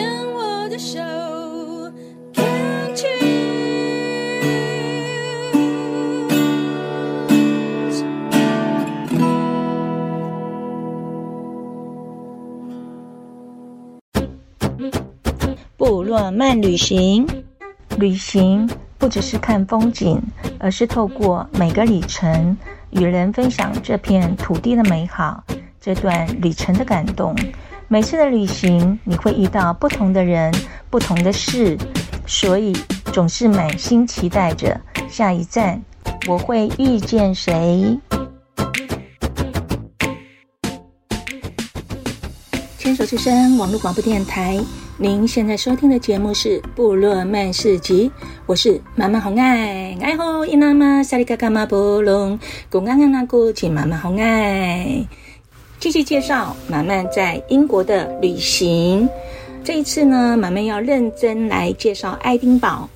牵我的手部落漫旅行，旅行不只是看风景，而是透过每个里程，与人分享这片土地的美好，这段旅程的感动。每次的旅行，你会遇到不同的人，不同的事，所以总是满心期待着下一站，我会遇见谁？牵手之声网络广播电台，您现在收听的节目是《部落漫市集》。我是妈妈红爱，爱好伊那玛萨里嘎嘎玛波隆，古安安那古吉妈妈红爱。继续介绍马漫在英国的旅行。这一次呢，马漫要认真来介绍爱丁堡。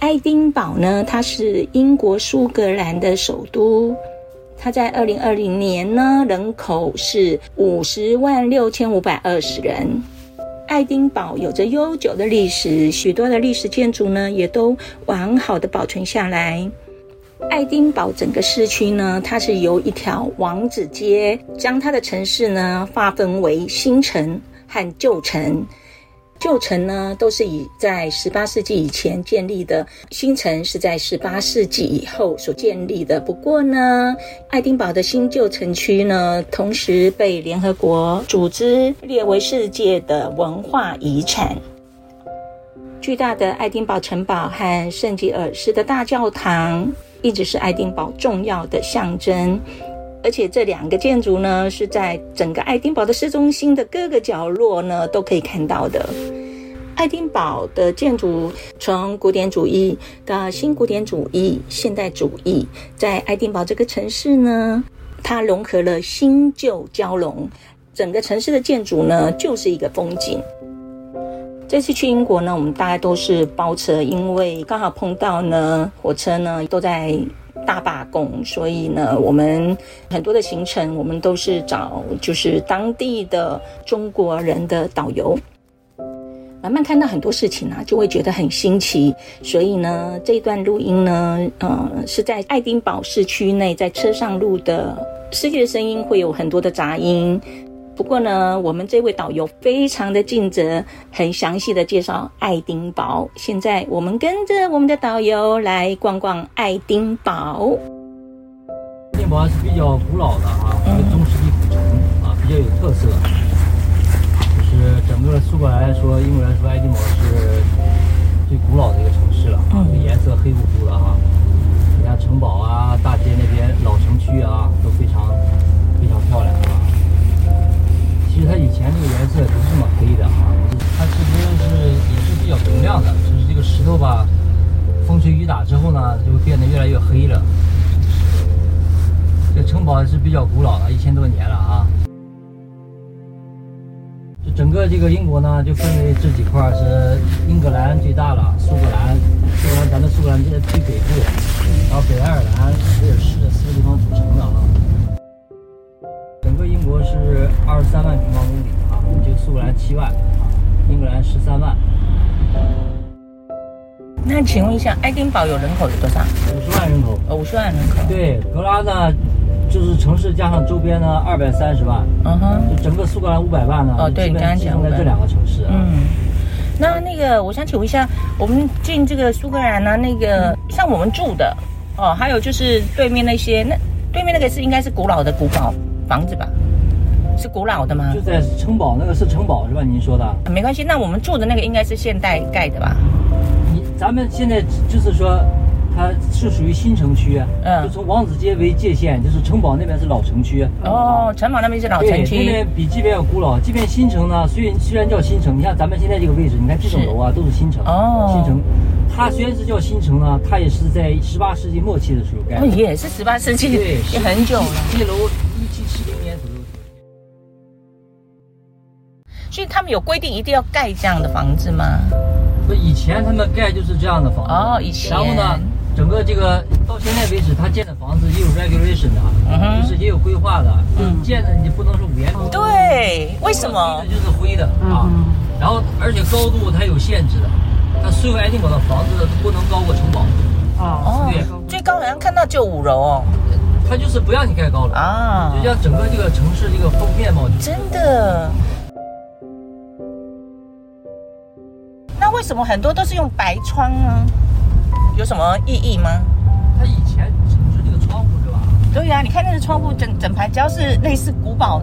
爱丁堡呢，它是英国苏格兰的首都。它在二零二零年呢，人口是五十万六千五百二十人。爱丁堡有着悠久的历史，许多的历史建筑呢也都完好的保存下来。爱丁堡整个市区呢，它是由一条王子街将它的城市呢划分为新城和旧城。旧城呢，都是以在十八世纪以前建立的，新城是在十八世纪以后所建立的。不过呢，爱丁堡的新旧城区呢，同时被联合国组织列为世界的文化遗产。巨大的爱丁堡城堡和圣吉尔斯的大教堂，一直是爱丁堡重要的象征。而且这两个建筑呢，是在整个爱丁堡的市中心的各个角落呢，都可以看到的。爱丁堡的建筑从古典主义到新古典主义、现代主义，在爱丁堡这个城市呢，它融合了新旧交融，整个城市的建筑呢，就是一个风景。这次去英国呢，我们大概都是包车，因为刚好碰到呢，火车呢都在。大罢工，所以呢，我们很多的行程，我们都是找就是当地的中国人的导游。慢慢看到很多事情啊，就会觉得很新奇。所以呢，这一段录音呢，呃，是在爱丁堡市区内，在车上录的，世界的声音会有很多的杂音。不过呢，我们这位导游非常的尽责，很详细的介绍爱丁堡。现在我们跟着我们的导游来逛逛爱丁堡。爱丁堡是比较古老的啊，一个中世纪古城啊，比较有特色。就是整个苏格兰来说，英国来说，爱丁堡是最古老的一个城市了啊，这颜色黑乎乎的啊。你看城堡啊，大街那边老城区啊，都非常非常漂亮啊。其实它以前这个颜色不是这么黑的啊，它其实是也是比较明亮的，就是这个石头吧，风吹雨打之后呢，就变得越来越黑了。这城堡也是比较古老的，一千多年了啊。就整个这个英国呢，就分为这几块，是英格兰最大了，苏格兰，苏格兰咱们苏格兰这最北部，然后北爱尔兰、威尔士四个地方组成的啊。国是二十三万平方公里啊，这个苏格兰七万啊，英格兰十三万。那请问一下，爱丁堡有人口有多少？五十万人口。哦，五十万人口。对，格拉呢，就是城市加上周边呢，二百三十万。嗯哼。就整个苏格兰五百万呢。哦，对，你刚刚讲的这两个城市啊。嗯。那那个，我想请问一下，我们进这个苏格兰呢，那个像我们住的哦，还有就是对面那些，那对面那个是应该是古老的古堡房子吧？是古老的吗？就在城堡，那个是城堡是吧？您说的？啊，没关系，那我们住的那个应该是现代盖的吧？你咱们现在就是说，它是属于新城区，嗯，就从王子街为界限，就是城堡那边是老城区。哦，城堡那边是老城区，那边比这边要古老。这边新城呢，虽然虽然叫新城，你看咱们现在这个位置，你看这种楼啊，都是新城。哦，新城，它虽然是叫新城呢，它也是在十八世纪末期的时候盖的。也是十八世纪，对，也很久了。这楼一七七零年以他们有规定一定要盖这样的房子吗？不，以前他们盖就是这样的房子。哦，以前。然后呢，整个这个到现在为止，他建的房子也有 regulation 的，嗯，就是也有规划的。嗯。建的你不能是五颜六色。对，为什么？就是灰的啊。然后而且高度它有限制的，它所有爱丁堡的房子都不能高过城堡。哦，对，最高好像看到就五楼哦。它就是不让你盖高楼啊，就像整个这个城市这个风面貌。真的。那为什么很多都是用白窗呢？有什么意义吗？它以前只是那个窗户是吧？对呀，你看那个窗户整整排，只要是类似古堡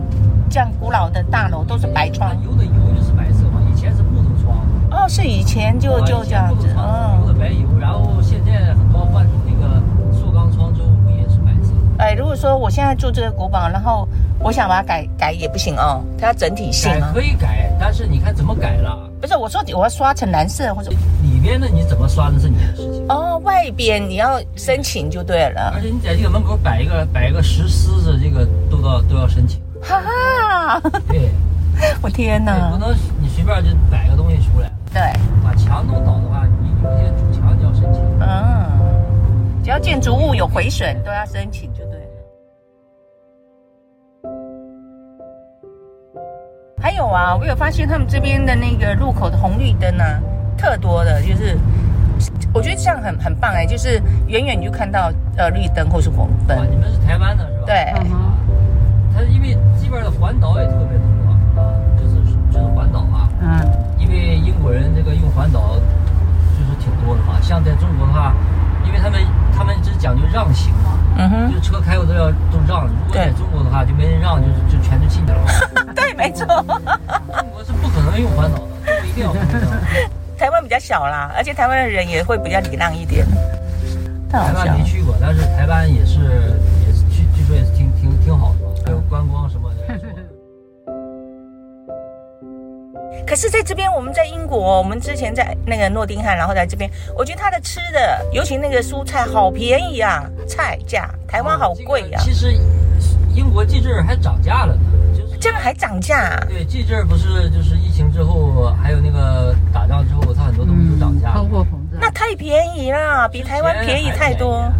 这样古老的大楼，都是白窗。油的油就是白色嘛，以前是木头窗。哦，是以前就就这样子。嗯。油的白油，然后现在很多换成那个塑钢窗之后也是白色。哎，如果说我现在住这个古堡，然后我想把它改改也不行哦，它要整体性。改可以改，但是你看怎么改了？不是我说，我要刷成蓝色或者里边的你怎么刷那是你的事情哦。外边你要申请就对了。而且你在这个门口摆一个摆一个石狮子，这个都要都要申请。哈哈，对，我天哪！不能你随便就摆个东西出来。对，把墙弄倒的话，你有些主墙就要申请。嗯，只要建筑物有毁损都要申请就对啊，我有发现他们这边的那个路口的红绿灯呢、啊，特多的，就是我觉得这样很很棒哎，就是远远你就看到呃绿灯或是红灯。你们是台湾的是吧？对。它因为这边的环岛也特别多啊，就是就是环岛啊。嗯。因为英国人这个用环岛就是挺多的嘛，像在中国的话，因为他们他们只讲究让行嘛，嗯哼，就车开过都要都让。如果在中国的话，就没人让，就是就全都进去了嘛。对，没错。中国是不可能用环岛的，中国一定要。台湾比较小啦，而且台湾的人也会比较礼让一点。台湾没去过，但是台湾也是也是据据说也是挺挺挺好的嘛，还有观光什么的。可是在这边，我们在英国，我们之前在那个诺丁汉，然后在这边，我觉得它的吃的，尤其那个蔬菜好便宜啊，菜价台湾好贵呀、啊。其实英国这阵儿还涨价了呢，就是这样还涨价、啊。对，这阵儿不是就是疫情之后，还有那个打仗之后，它很多东西都涨价。通货膨胀。那太便宜了，比台湾便宜太多，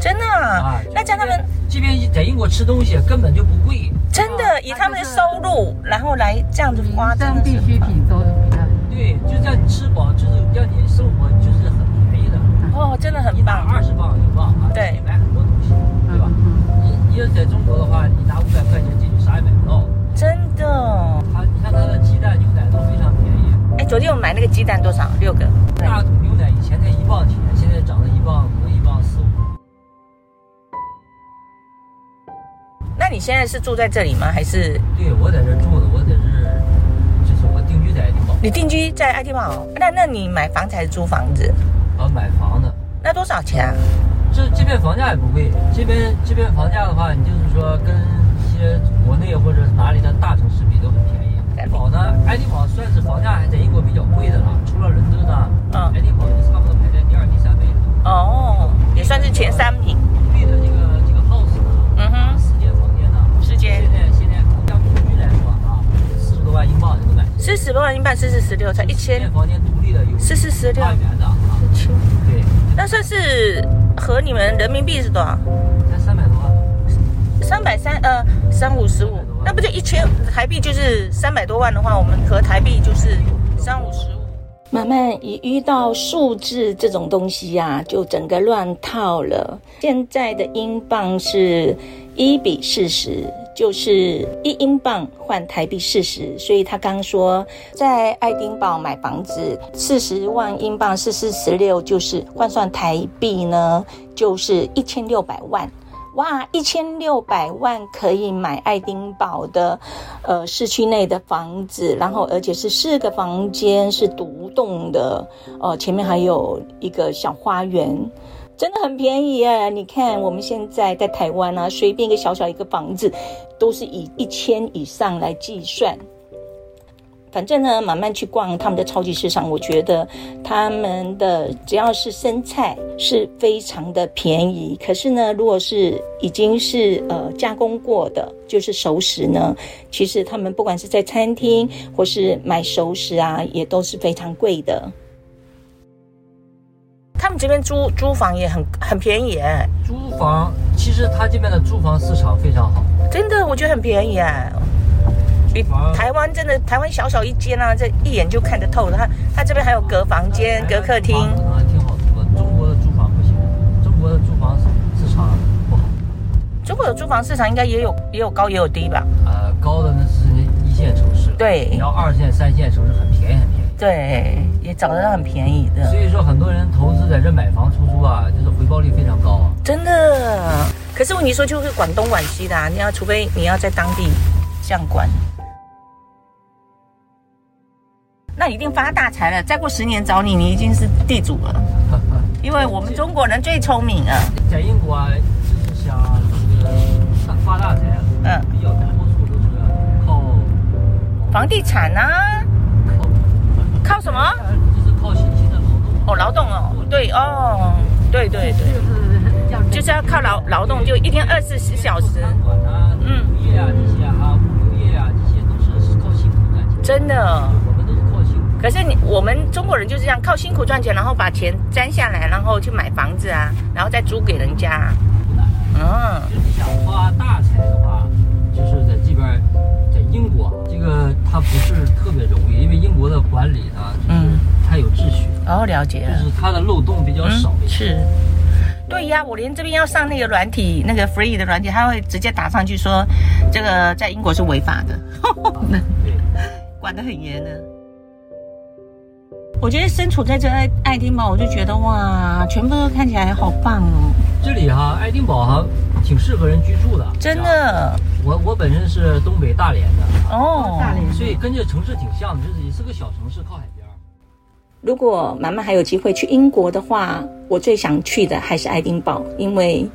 真的。啊，那像他们这边在英国吃东西根本就不贵。真的以他们的收入，然后来这样子花，真的必需品都是比较对，就这样吃饱，就是让你现在是住在这里吗？还是？对，我在这住的，我在这，就是我定居在爱丁堡。你定居在爱丁堡？那那你买房子还是租房子？啊，买房子。那多少钱啊？这这边房价也不贵，这边这边房价的话，你就是说跟一些国内或者哪里的大城市比都很便宜。爱丁堡呢，爱丁堡算是房价还在英国比较贵的了，除了伦敦呢，嗯，爱丁堡就差不多排在第二、第三位了。哦，也算是前三名。独立的这个这个 house 呢，嗯哼。现在现在空降平均来说啊，四十多万英镑就能买。四十多万英镑，四四十六才一千。间房间独立的有四四十六。对。那算是和你们人民币是多少？才三百多万。三百三呃三五十五，那不就一千台币就是三百多万的话，我们和台币就是三五十五。慢慢一遇到数字这种东西呀、啊，就整个乱套了。现在的英镑是一比四十。就是一英镑换台币四十，所以他刚说在爱丁堡买房子四十万英镑是四十六，就是换算台币呢，就是一千六百万。哇，一千六百万可以买爱丁堡的呃市区内的房子，然后而且是四个房间是独栋的，呃，前面还有一个小花园。真的很便宜啊！你看我们现在在台湾啊，随便一个小小一个房子，都是以一千以上来计算。反正呢，慢慢去逛他们的超级市场，我觉得他们的只要是生菜是非常的便宜。可是呢，如果是已经是呃加工过的，就是熟食呢，其实他们不管是在餐厅或是买熟食啊，也都是非常贵的。他们这边租租房也很很便宜哎，租房其实他这边的租房市场非常好，真的我觉得很便宜哎。比台湾真的台湾小小一间啊，这一眼就看得透。的，他他这边还有隔房间、隔客厅，啊，挺好租的。中国的租房不行，中国的租房市场不好。中国的租房市场应该也有也有高也有低吧？呃，高的那是一线城市，对，你要二线、三线城市很便宜很便宜。对，也找得到很便宜的。所以说，很多人投资在这买房出租啊，就是回报率非常高啊。真的，可是问题说就是管东管西的啊，你要除非你要在当地这样管，那一定发大财了。再过十年找你，你已经是地主了。因为我们中国人最聪明啊。在英国啊，就是想这个发大财，嗯，比较大多数都是靠房地产啊，靠靠什么？就是靠辛勤的劳动。哦，劳动哦，对哦，对对对。就是要靠劳劳动，就一天二十四小时。嗯，物业啊这些啊，物流业啊这些都是靠辛苦赚钱。真的，我们都是靠辛苦。可是你我们中国人就是这样靠辛苦赚钱，然后把钱攒下来，然后去买房子啊，然后再租给人家。嗯，就是想发大财的话，就是在这边，在英国，这个它不是特别容易，因为英国的管理呢，嗯，它有秩序。哦，了解了。就是它的漏洞比较少。是。对呀，我连这边要上那个软体，那个 free 的软体，他会直接打上去说，这个在英国是违法的，管得很严的。我觉得身处在这爱爱丁堡，我就觉得哇，全部都看起来好棒哦。这里哈，爱丁堡哈，挺适合人居住的。真的，我我本身是东北大连的哦，大连，所以跟这城市挺像的，就是也是个小城市，靠海边。如果妈妈还有机会去英国的话，我最想去的还是爱丁堡，因为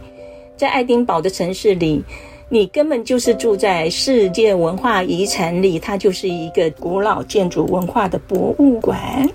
在爱丁堡的城市里，你根本就是住在世界文化遗产里，它就是一个古老建筑文化的博物馆。